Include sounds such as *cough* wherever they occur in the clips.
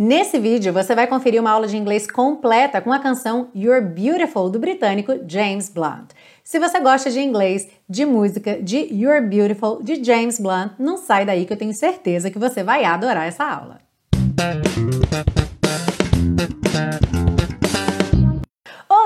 Nesse vídeo você vai conferir uma aula de inglês completa com a canção You're Beautiful do britânico James Blunt. Se você gosta de inglês, de música, de You're Beautiful de James Blunt, não sai daí que eu tenho certeza que você vai adorar essa aula.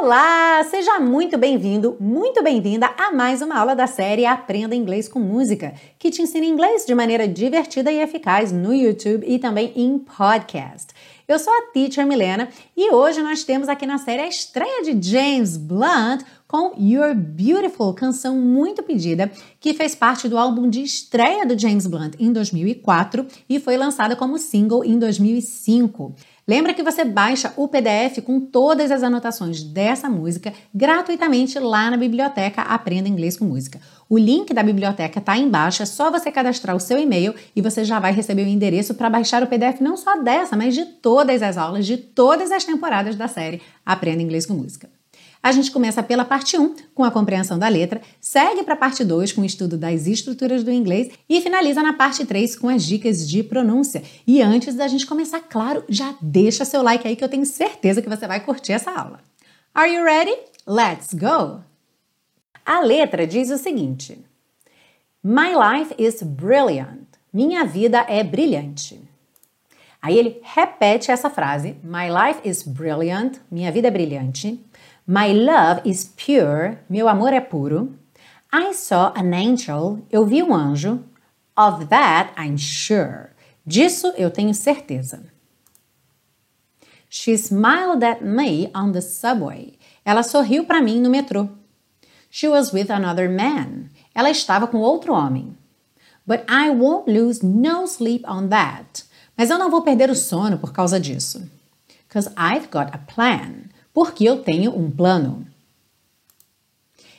Olá, seja muito bem-vindo, muito bem-vinda a mais uma aula da série Aprenda Inglês com Música, que te ensina inglês de maneira divertida e eficaz no YouTube e também em podcast. Eu sou a Teacher Milena e hoje nós temos aqui na série a estreia de James Blunt com You're Beautiful, canção muito pedida, que fez parte do álbum de estreia do James Blunt em 2004 e foi lançada como single em 2005. Lembra que você baixa o PDF com todas as anotações dessa música gratuitamente lá na biblioteca Aprenda Inglês com Música. O link da biblioteca está embaixo, é só você cadastrar o seu e-mail e você já vai receber o endereço para baixar o PDF não só dessa, mas de todas as aulas de todas as temporadas da série Aprenda Inglês com Música. A gente começa pela parte 1, com a compreensão da letra, segue para a parte 2 com o estudo das estruturas do inglês e finaliza na parte 3 com as dicas de pronúncia. E antes da gente começar, claro, já deixa seu like aí que eu tenho certeza que você vai curtir essa aula. Are you ready? Let's go! A letra diz o seguinte: My life is brilliant. Minha vida é brilhante. Aí ele repete essa frase: My life is brilliant. Minha vida é brilhante. My love is pure. Meu amor é puro. I saw an angel. Eu vi um anjo. Of that I'm sure. Disso eu tenho certeza. She smiled at me on the subway. Ela sorriu para mim no metrô. She was with another man. Ela estava com outro homem. But I won't lose no sleep on that. Mas eu não vou perder o sono por causa disso. Because I've got a plan porque eu tenho um plano.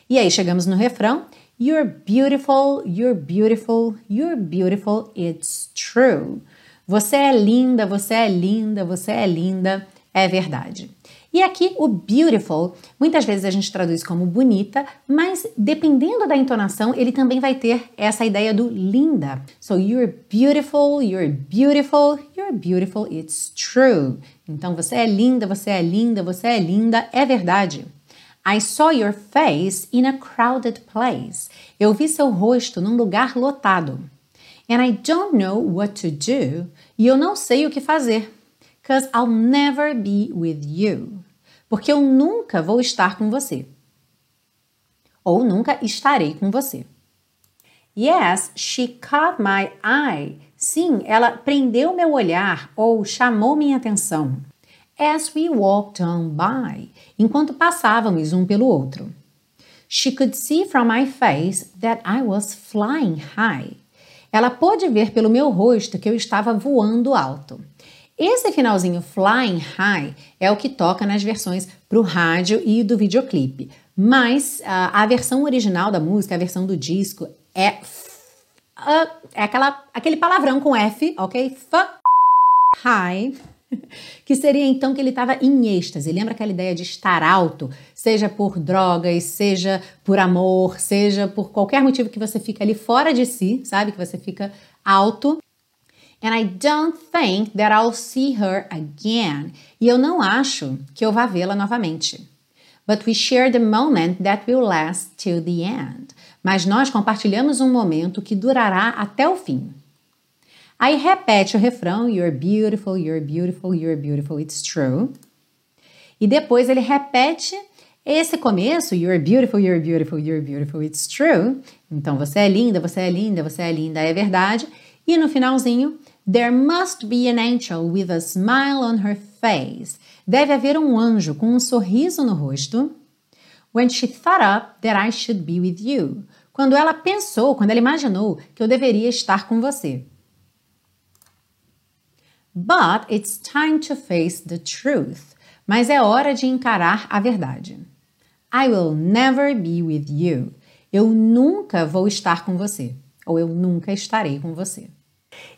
E aí chegamos no refrão. You're beautiful, you're beautiful, you're beautiful, it's true. Você é linda, você é linda, você é linda, é verdade. E aqui o beautiful, muitas vezes a gente traduz como bonita, mas dependendo da entonação, ele também vai ter essa ideia do linda. So you're beautiful, you're beautiful, you're beautiful, it's true. Então você é linda, você é linda, você é linda, é verdade. I saw your face in a crowded place. Eu vi seu rosto num lugar lotado. And I don't know what to do. E eu não sei o que fazer. Cause I'll never be with you porque eu nunca vou estar com você. Ou nunca estarei com você. Yes, she caught my eye. Sim, ela prendeu meu olhar ou chamou minha atenção. As we walked on by, enquanto passávamos um pelo outro. She could see from my face that I was flying high. Ela pôde ver pelo meu rosto que eu estava voando alto. Esse finalzinho flying high é o que toca nas versões para o rádio e do videoclipe. Mas uh, a versão original da música, a versão do disco, é, uh, é aquela, aquele palavrão com F, ok? F high. *laughs* Que seria então que ele estava em êxtase. Lembra aquela ideia de estar alto, seja por drogas, seja por amor, seja por qualquer motivo que você fica ali fora de si, sabe? Que você fica alto And I don't think that I'll see her again. E eu não acho que eu vá vê-la novamente. But we share the moment that will last till the end. Mas nós compartilhamos um momento que durará até o fim. Aí repete o refrão: You're beautiful, you're beautiful, you're beautiful, it's true. E depois ele repete esse começo: You're beautiful, you're beautiful, you're beautiful, it's true. Então você é linda, você é linda, você é linda, é verdade. E no finalzinho, There must be an angel with a smile on her face. Deve haver um anjo com um sorriso no rosto. When she thought up that I should be with you. Quando ela pensou, quando ela imaginou que eu deveria estar com você. But it's time to face the truth. Mas é hora de encarar a verdade. I will never be with you. Eu nunca vou estar com você. Ou eu nunca estarei com você.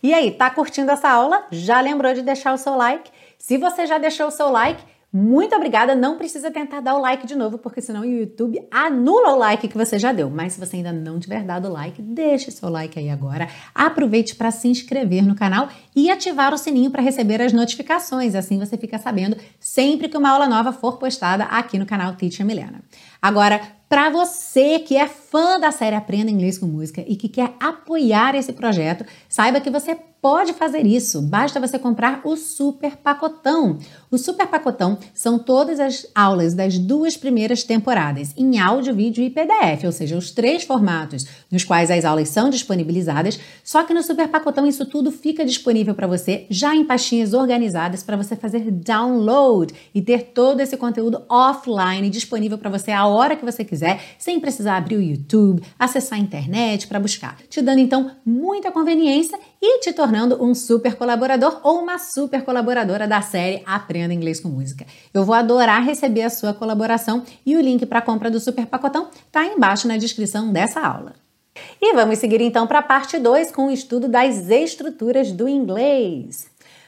E aí, tá curtindo essa aula? Já lembrou de deixar o seu like? Se você já deixou o seu like, Muito obrigada. Não precisa tentar dar o like de novo, porque senão o YouTube anula o like que você já deu. Mas se você ainda não tiver dado o like, deixe seu like aí agora. Aproveite para se inscrever no canal e ativar o sininho para receber as notificações. Assim você fica sabendo sempre que uma aula nova for postada aqui no canal Teacher Milena. Agora, para você que é fã da série Aprenda Inglês com Música e que quer apoiar esse projeto, saiba que você pode fazer isso. Basta você comprar o Super Pacotão. O Super Pacotão são todas as aulas das duas primeiras temporadas, em áudio, vídeo e PDF, ou seja, os três formatos nos quais as aulas são disponibilizadas. Só que no Super Pacotão isso tudo fica disponível para você já em pastinhas organizadas para você fazer download e ter todo esse conteúdo offline disponível para você a hora que você quiser, sem precisar abrir o YouTube, acessar a internet para buscar, te dando então muita conveniência e te tornando um super colaborador ou uma super colaboradora da série Aprenda Inglês com Música. Eu vou adorar receber a sua colaboração e o link para a compra do super pacotão está embaixo na descrição dessa aula. E vamos seguir então para a parte 2 com o estudo das estruturas do inglês.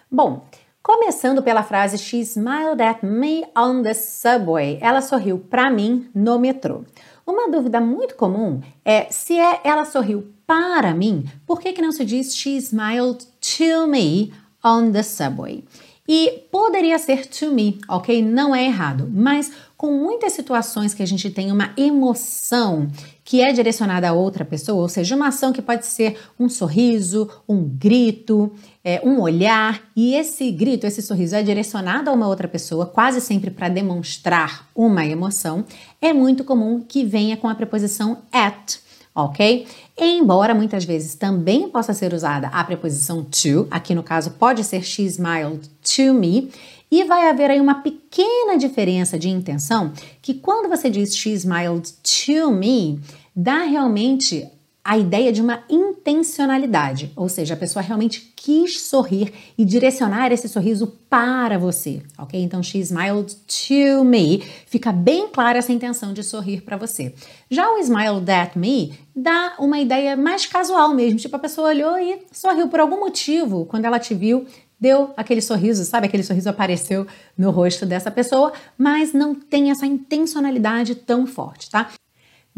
Bom, começando pela frase She smiled at me on the subway. Ela sorriu para mim no metrô. Uma dúvida muito comum é se é ela sorriu para mim, por que, que não se diz she smiled to me on the subway? E poderia ser to me, ok? Não é errado, mas com muitas situações que a gente tem uma emoção que é direcionada a outra pessoa, ou seja, uma ação que pode ser um sorriso, um grito, é, um olhar, e esse grito, esse sorriso é direcionado a uma outra pessoa, quase sempre para demonstrar uma emoção, é muito comum que venha com a preposição at ok? Embora muitas vezes também possa ser usada a preposição to, aqui no caso pode ser she smiled to me, e vai haver aí uma pequena diferença de intenção que quando você diz she smiled to me, dá realmente a ideia de uma intencionalidade, ou seja, a pessoa realmente quis sorrir e direcionar esse sorriso para você, ok? Então, she smiled to me, fica bem clara essa intenção de sorrir para você. Já o smiled at me dá uma ideia mais casual mesmo, tipo a pessoa olhou e sorriu por algum motivo quando ela te viu, deu aquele sorriso, sabe? Aquele sorriso apareceu no rosto dessa pessoa, mas não tem essa intencionalidade tão forte, tá?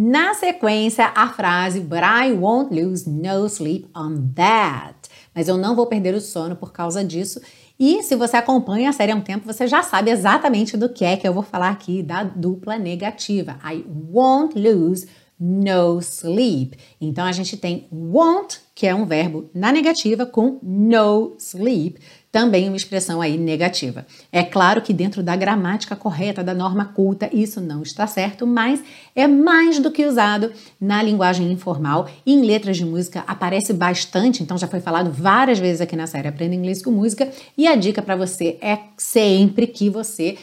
Na sequência, a frase But I won't lose no sleep on that. Mas eu não vou perder o sono por causa disso. E se você acompanha a série há um tempo, você já sabe exatamente do que é que eu vou falar aqui da dupla negativa. I won't lose no sleep. Então a gente tem won't, que é um verbo na negativa, com no sleep também uma expressão aí negativa. É claro que dentro da gramática correta, da norma culta, isso não está certo, mas é mais do que usado na linguagem informal e em letras de música aparece bastante, então já foi falado várias vezes aqui na série Aprenda Inglês com Música, e a dica para você é sempre que você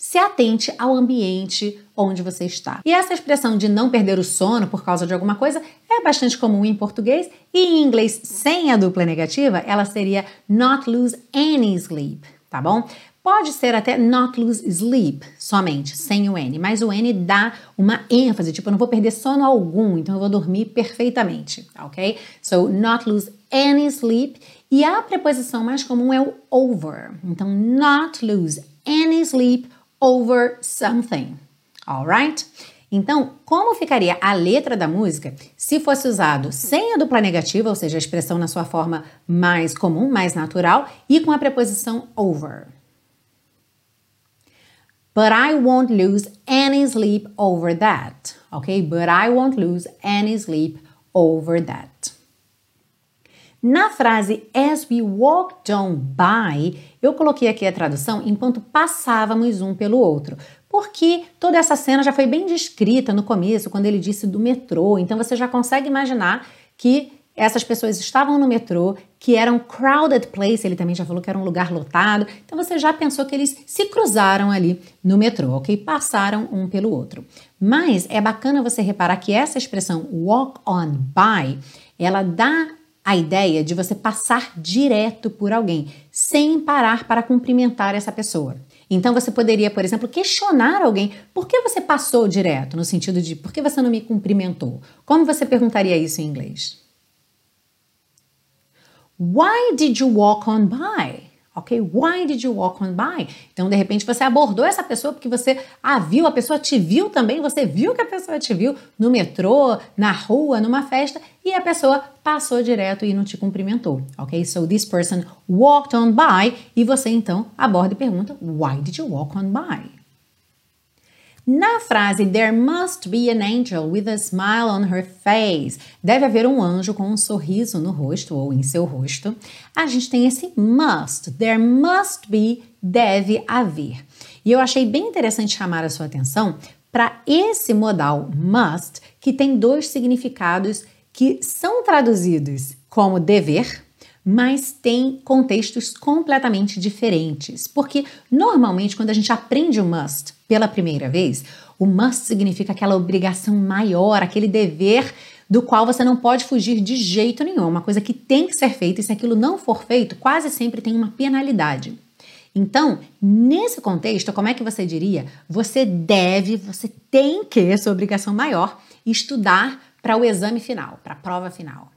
se atente ao ambiente onde você está. E essa expressão de não perder o sono por causa de alguma coisa é bastante comum em português e em inglês sem a dupla negativa, ela seria not lose any sleep, tá bom? Pode ser até not lose sleep somente, sem o N, mas o N dá uma ênfase, tipo, eu não vou perder sono algum, então eu vou dormir perfeitamente, ok? So, not lose any sleep. E a preposição mais comum é o over. Então, not lose any sleep over something. Alright? Então, como ficaria a letra da música se fosse usado sem a dupla negativa, ou seja, a expressão na sua forma mais comum, mais natural, e com a preposição over? But I won't lose any sleep over that. Ok? But I won't lose any sleep over that. Na frase As we walked on by, eu coloquei aqui a tradução enquanto passávamos um pelo outro, porque toda essa cena já foi bem descrita no começo, quando ele disse do metrô, então você já consegue imaginar que essas pessoas estavam no metrô, que era um crowded place, ele também já falou que era um lugar lotado, então você já pensou que eles se cruzaram ali no metrô, ok? Passaram um pelo outro. Mas é bacana você reparar que essa expressão walk on by, ela dá a ideia de você passar direto por alguém, sem parar para cumprimentar essa pessoa. Então você poderia, por exemplo, questionar alguém: por que você passou direto? No sentido de por que você não me cumprimentou? Como você perguntaria isso em inglês? Why did you walk on by? Ok? Why did you walk on by? Então, de repente, você abordou essa pessoa porque você a viu, a pessoa te viu também, você viu que a pessoa te viu no metrô, na rua, numa festa, e a pessoa passou direto e não te cumprimentou. Ok? So, this person walked on by, e você então aborda e pergunta: Why did you walk on by? Na frase There must be an angel with a smile on her face, deve haver um anjo com um sorriso no rosto ou em seu rosto. A gente tem esse must, there must be, deve haver. E eu achei bem interessante chamar a sua atenção para esse modal must, que tem dois significados que são traduzidos como dever, mas tem contextos completamente diferentes. Porque normalmente, quando a gente aprende o must pela primeira vez, o must significa aquela obrigação maior, aquele dever do qual você não pode fugir de jeito nenhum, uma coisa que tem que ser feita e se aquilo não for feito, quase sempre tem uma penalidade. Então, nesse contexto, como é que você diria? Você deve, você tem que, sua obrigação maior, estudar para o exame final, para a prova final.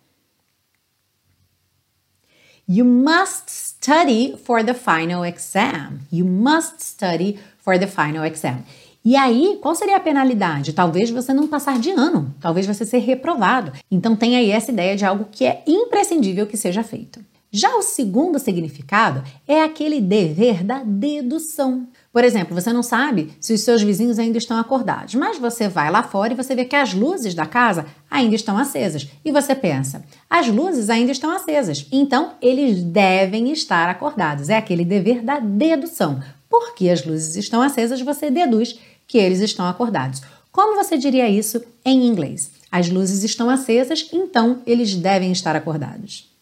You must study for the final exam. You must study for the final exam. E aí, qual seria a penalidade? Talvez você não passar de ano, talvez você ser reprovado. Então tem aí essa ideia de algo que é imprescindível que seja feito. Já o segundo significado é aquele dever da dedução. Por exemplo, você não sabe se os seus vizinhos ainda estão acordados, mas você vai lá fora e você vê que as luzes da casa ainda estão acesas. E você pensa, as luzes ainda estão acesas, então eles devem estar acordados. É aquele dever da dedução. Porque as luzes estão acesas, você deduz que eles estão acordados. Como você diria isso em inglês? As luzes estão acesas, então eles devem estar acordados.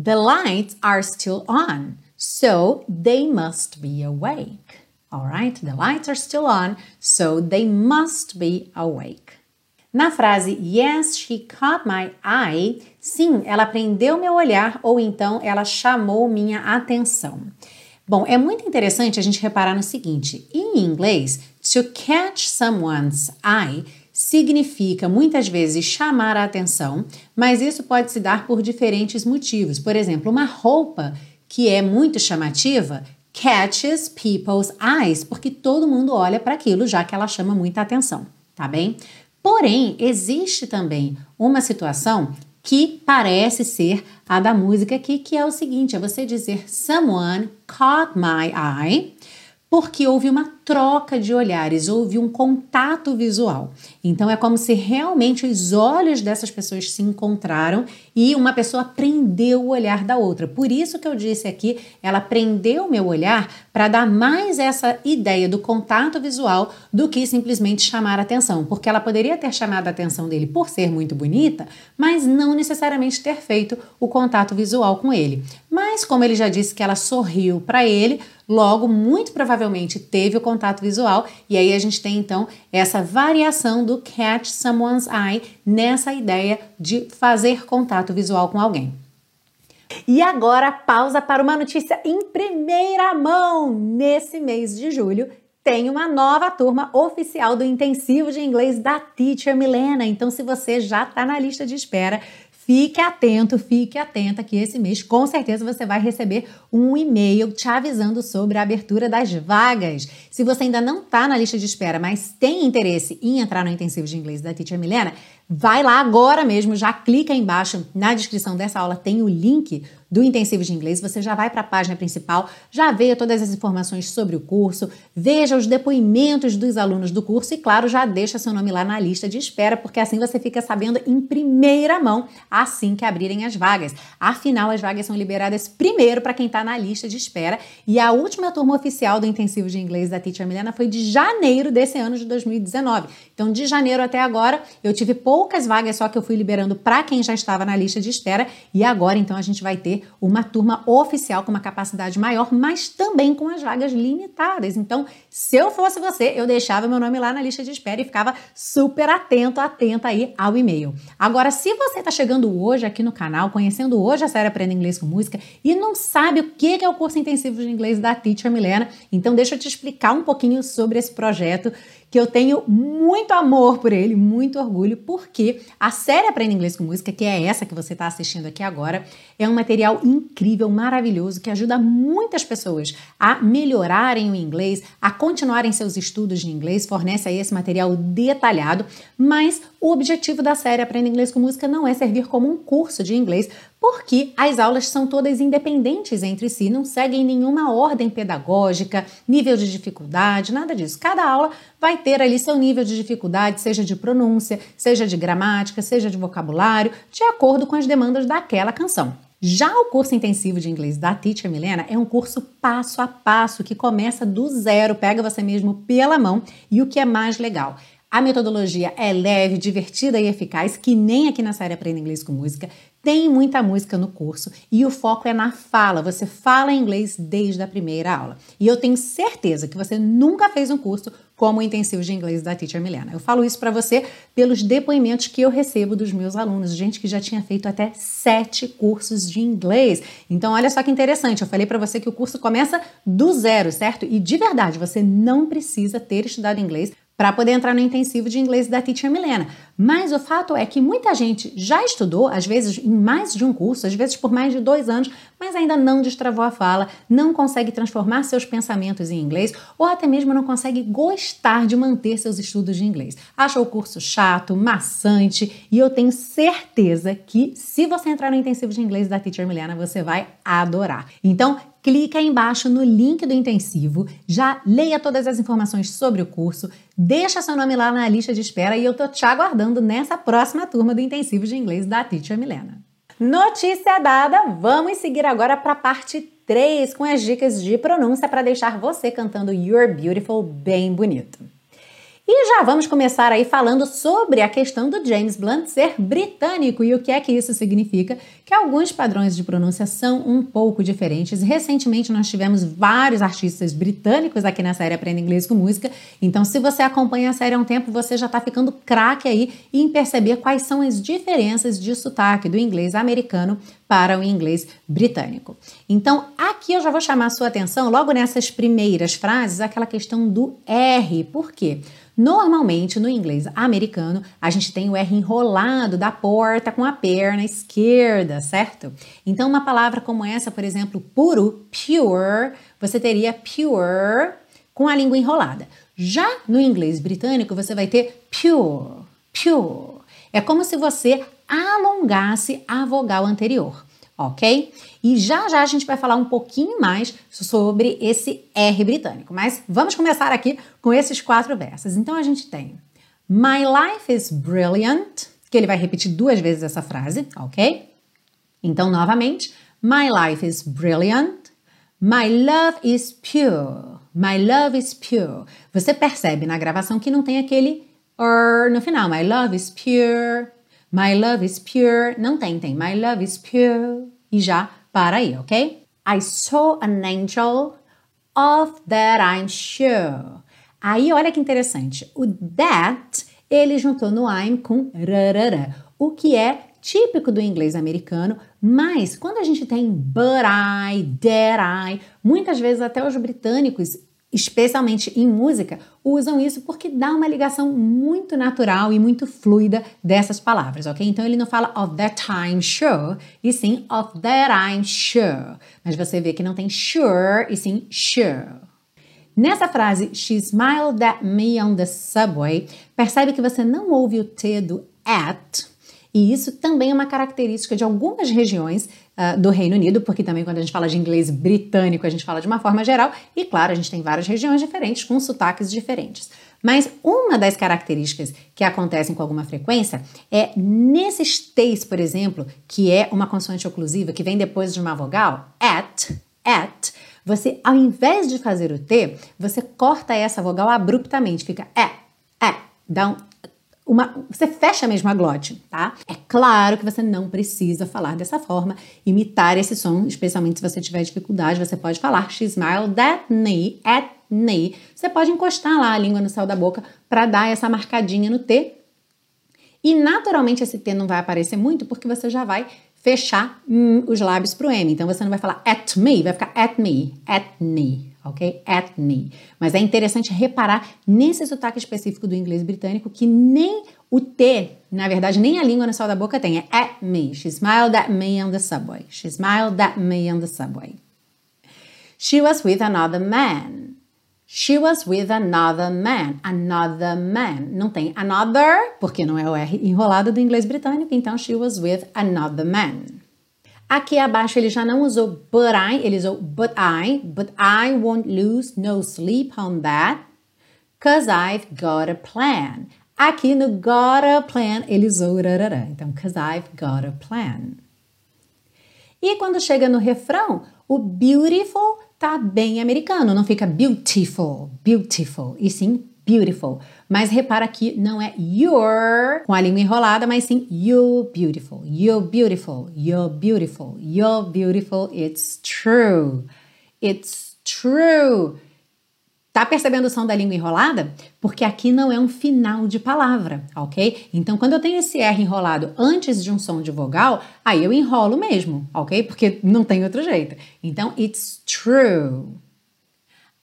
The lights are still on. so they must be awake. All right? The lights are still on, so they must be awake. Na frase Yes, she caught my eye, sim, ela prendeu meu olhar ou então ela chamou minha atenção. Bom, é muito interessante a gente reparar no seguinte: em inglês, to catch someone's eye significa muitas vezes chamar a atenção, mas isso pode se dar por diferentes motivos. Por exemplo, uma roupa que é muito chamativa, catches people's eyes, porque todo mundo olha para aquilo já que ela chama muita atenção, tá bem? Porém, existe também uma situação que parece ser a da música aqui, que é o seguinte: é você dizer someone caught my eye porque houve uma troca de olhares, houve um contato visual. Então é como se realmente os olhos dessas pessoas se encontraram e uma pessoa prendeu o olhar da outra. Por isso que eu disse aqui, ela prendeu o meu olhar para dar mais essa ideia do contato visual do que simplesmente chamar atenção, porque ela poderia ter chamado a atenção dele por ser muito bonita, mas não necessariamente ter feito o contato visual com ele. Mas como ele já disse que ela sorriu para ele, logo muito provavelmente teve o contato visual e aí a gente tem então essa variação do catch someone's eye nessa ideia de fazer contato visual com alguém. E agora pausa para uma notícia em primeira mão. Nesse mês de julho tem uma nova turma oficial do intensivo de inglês da Teacher Milena. Então, se você já está na lista de espera, Fique atento, fique atenta que esse mês com certeza você vai receber um e-mail te avisando sobre a abertura das vagas. Se você ainda não está na lista de espera, mas tem interesse em entrar no intensivo de inglês da Teacher Milena, vai lá agora mesmo, já clica aí embaixo na descrição dessa aula, tem o link do intensivo de inglês, você já vai para a página principal, já vê todas as informações sobre o curso, veja os depoimentos dos alunos do curso e, claro, já deixa seu nome lá na lista de espera, porque assim você fica sabendo em primeira mão assim que abrirem as vagas. Afinal, as vagas são liberadas primeiro para quem está na lista de espera e a última turma oficial do intensivo de inglês da Teacher Milena foi de janeiro desse ano de 2019. Então, de janeiro até agora, eu tive poucas vagas só que eu fui liberando para quem já estava na lista de espera e agora então a gente vai ter uma turma oficial com uma capacidade maior, mas também com as vagas limitadas. Então, se eu fosse você, eu deixava meu nome lá na lista de espera e ficava super atento, atenta aí ao e-mail. Agora, se você está chegando hoje aqui no canal, conhecendo hoje a série Aprenda Inglês com Música e não sabe o que é o curso intensivo de inglês da Teacher Milena, então deixa eu te explicar um pouquinho sobre esse projeto que eu tenho muito amor por ele, muito orgulho, porque a série Aprenda Inglês com Música, que é essa que você está assistindo aqui agora, é um material incrível, maravilhoso, que ajuda muitas pessoas a melhorarem o inglês, a continuarem seus estudos de inglês, fornece aí esse material detalhado, mas o objetivo da série Aprenda Inglês com Música não é servir como um curso de inglês, porque as aulas são todas independentes entre si, não seguem nenhuma ordem pedagógica, nível de dificuldade, nada disso. Cada aula vai ter ali seu nível de dificuldade, seja de pronúncia, seja de gramática, seja de vocabulário, de acordo com as demandas daquela canção. Já o curso intensivo de inglês da Teacher Milena é um curso passo a passo que começa do zero, pega você mesmo pela mão e o que é mais legal, a metodologia é leve, divertida e eficaz, que nem aqui na série Aprenda Inglês com Música. Tem muita música no curso e o foco é na fala. Você fala inglês desde a primeira aula. E eu tenho certeza que você nunca fez um curso como o intensivo de inglês da Teacher Milena. Eu falo isso para você pelos depoimentos que eu recebo dos meus alunos, gente que já tinha feito até sete cursos de inglês. Então, olha só que interessante. Eu falei para você que o curso começa do zero, certo? E de verdade, você não precisa ter estudado inglês para poder entrar no intensivo de inglês da Teacher Milena. Mas o fato é que muita gente já estudou, às vezes em mais de um curso, às vezes por mais de dois anos, mas ainda não destravou a fala, não consegue transformar seus pensamentos em inglês ou até mesmo não consegue gostar de manter seus estudos de inglês. Acha o curso chato, maçante e eu tenho certeza que se você entrar no intensivo de inglês da Teacher Milena, você vai adorar. Então, clica aí embaixo no link do intensivo, já leia todas as informações sobre o curso, deixa seu nome lá na lista de espera e eu tô te aguardando nessa próxima turma do intensivo de inglês da Teacher Milena. Notícia dada, vamos seguir agora para a parte 3 com as dicas de pronúncia para deixar você cantando You're Beautiful bem bonito. E já vamos começar aí falando sobre a questão do James Blunt ser britânico e o que é que isso significa, que alguns padrões de pronúncia são um pouco diferentes. Recentemente nós tivemos vários artistas britânicos aqui na série Aprenda Inglês com Música, então se você acompanha a série há um tempo, você já está ficando craque aí em perceber quais são as diferenças de sotaque do inglês americano para o inglês britânico. Então, aqui eu já vou chamar a sua atenção logo nessas primeiras frases, aquela questão do R. Por quê? Normalmente, no inglês americano, a gente tem o R enrolado da porta com a perna esquerda, certo? Então, uma palavra como essa, por exemplo, puro, pure, você teria pure com a língua enrolada. Já no inglês britânico, você vai ter pure, pure. É como se você alongasse a vogal anterior ok? E já já a gente vai falar um pouquinho mais sobre esse R britânico, mas vamos começar aqui com esses quatro versos. Então a gente tem My life is brilliant, que ele vai repetir duas vezes essa frase, ok? Então, novamente, My life is brilliant. My love is pure. My love is pure. Você percebe na gravação que não tem aquele or no final. My love is pure. My love is pure. Não tem, tem. My love is pure. E já para aí, ok? I saw an angel of that I'm sure. Aí olha que interessante. O that ele juntou no I'm com rarara, o que é típico do inglês americano, mas quando a gente tem but I, that I, muitas vezes até os britânicos especialmente em música, usam isso porque dá uma ligação muito natural e muito fluida dessas palavras, ok? Então ele não fala of that time sure, e sim of that I'm sure. Mas você vê que não tem sure, e sim sure. Nessa frase, she smiled at me on the subway, percebe que você não ouve o T do at, e isso também é uma característica de algumas regiões uh, do Reino Unido, porque também quando a gente fala de inglês britânico, a gente fala de uma forma geral, e claro, a gente tem várias regiões diferentes com sotaques diferentes. Mas uma das características que acontecem com alguma frequência é nesses T's, por exemplo, que é uma consoante oclusiva que vem depois de uma vogal, at, at, você, ao invés de fazer o T, você corta essa vogal abruptamente, fica é, é, dá um uma, você fecha mesmo a glote, tá? É claro que você não precisa falar dessa forma, imitar esse som, especialmente se você tiver dificuldade, você pode falar she smiled at me, at me. Você pode encostar lá a língua no céu da boca para dar essa marcadinha no T. E naturalmente esse T não vai aparecer muito porque você já vai fechar hum, os lábios pro M. Então você não vai falar at me, vai ficar at me, at me, ok? At me. Mas é interessante reparar nesse sotaque específico do inglês britânico que nem o T, na verdade, nem a língua no céu da boca tem. É at me. She smiled at me on the subway. She smiled at me on the subway. She was with another man. She was with another man. Another man. Não tem another, porque não é o R enrolado do inglês britânico, então she was with another man. Aqui abaixo ele já não usou but I, ele usou but I, but I won't lose no sleep on that, cause I've got a plan. Aqui no got a plan ele usou rarará, então cause I've got a plan. E quando chega no refrão, o beautiful tá bem americano, não fica beautiful, beautiful, e sim beautiful. Mas repara que não é your com a língua enrolada, mas sim you beautiful, you beautiful, you beautiful, you beautiful. It's true. It's true. Tá percebendo o som da língua enrolada? Porque aqui não é um final de palavra, ok? Então, quando eu tenho esse R enrolado antes de um som de vogal, aí eu enrolo mesmo, ok? Porque não tem outro jeito. Então, it's true.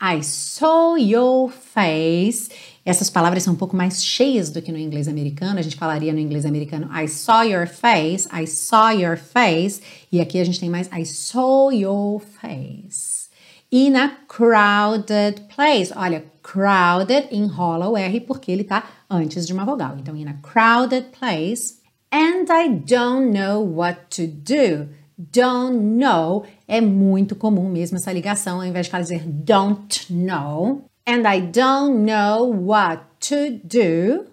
I saw your face. Essas palavras são um pouco mais cheias do que no inglês americano. A gente falaria no inglês americano I saw your face, I saw your face. E aqui a gente tem mais I saw your face in a crowded place. Olha, crowded enrola o R porque ele está antes de uma vogal. Então, in a crowded place. And I don't know what to do. Don't know é muito comum mesmo essa ligação, ao invés de dizer don't know. And I don't know what to do.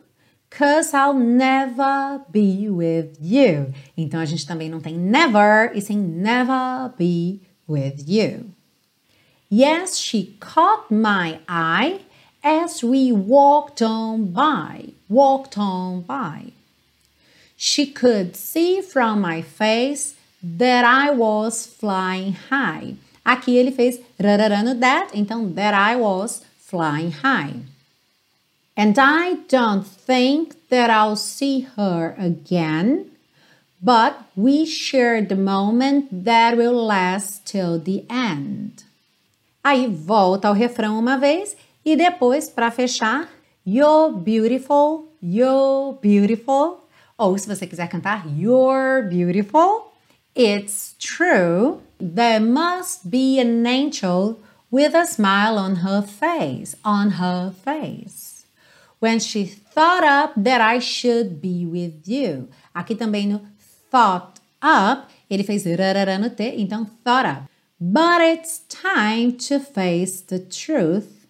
Cause I'll never be with you. Então a gente também não tem never e sim never be with you. Yes, she caught my eye as we walked on by, walked on by. She could see from my face that I was flying high. Aqui ele fez no that, então that I was flying high. And I don't think that I'll see her again, but we shared the moment that will last till the end. Aí volta ao refrão uma vez e depois, para fechar, You're beautiful, you're beautiful. Ou se você quiser cantar You're beautiful, it's true. There must be an angel with a smile on her face, on her face. When she thought up that I should be with you. Aqui também no thought up, ele fez rarara no T, então thought up. But it's time to face the truth.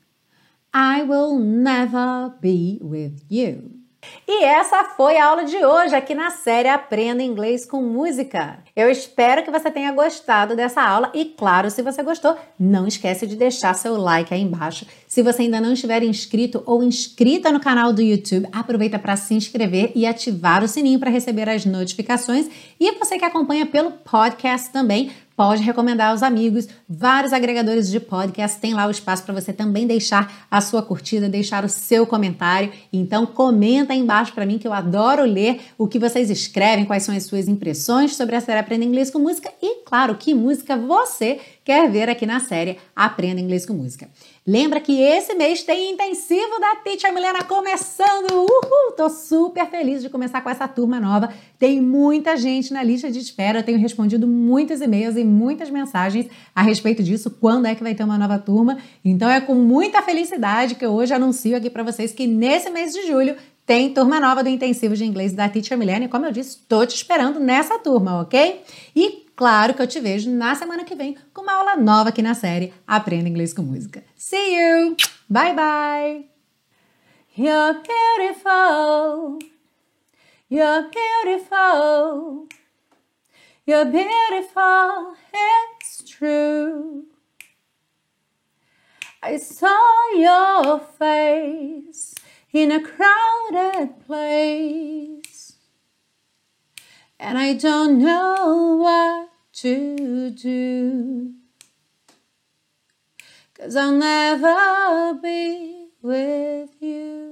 I will never be with you. E essa foi a aula de hoje aqui na série Aprenda Inglês com Música. Eu espero que você tenha gostado dessa aula e, claro, se você gostou, não esquece de deixar seu like aí embaixo. Se você ainda não estiver inscrito ou inscrita no canal do YouTube, aproveita para se inscrever e ativar o sininho para receber as notificações. E você que acompanha pelo podcast também, pode recomendar aos amigos. Vários agregadores de podcast têm lá o espaço para você também deixar a sua curtida, deixar o seu comentário. Então comenta aí embaixo para mim que eu adoro ler o que vocês escrevem, quais são as suas impressões sobre a série Aprenda Inglês com Música e, claro, que música você quer ver aqui na série Aprenda Inglês com Música. Lembra que esse mês tem intensivo da Teacher Milena começando! Uhul! Tô super feliz de começar com essa turma nova. Tem muita gente na lista de espera, eu tenho respondido muitos e-mails e muitas mensagens a respeito disso, quando é que vai ter uma nova turma. Então é com muita felicidade que eu hoje anuncio aqui para vocês que nesse mês de julho tem turma nova do intensivo de inglês da Teacher Milena. E como eu disse, estou te esperando nessa turma, ok? E Claro que eu te vejo na semana que vem com uma aula nova aqui na série Aprenda Inglês com Música. See you! Bye bye! You're beautiful. You're beautiful. You're beautiful. It's true. I saw your face in a crowded place. And I don't know what to do. Cause I'll never be with you.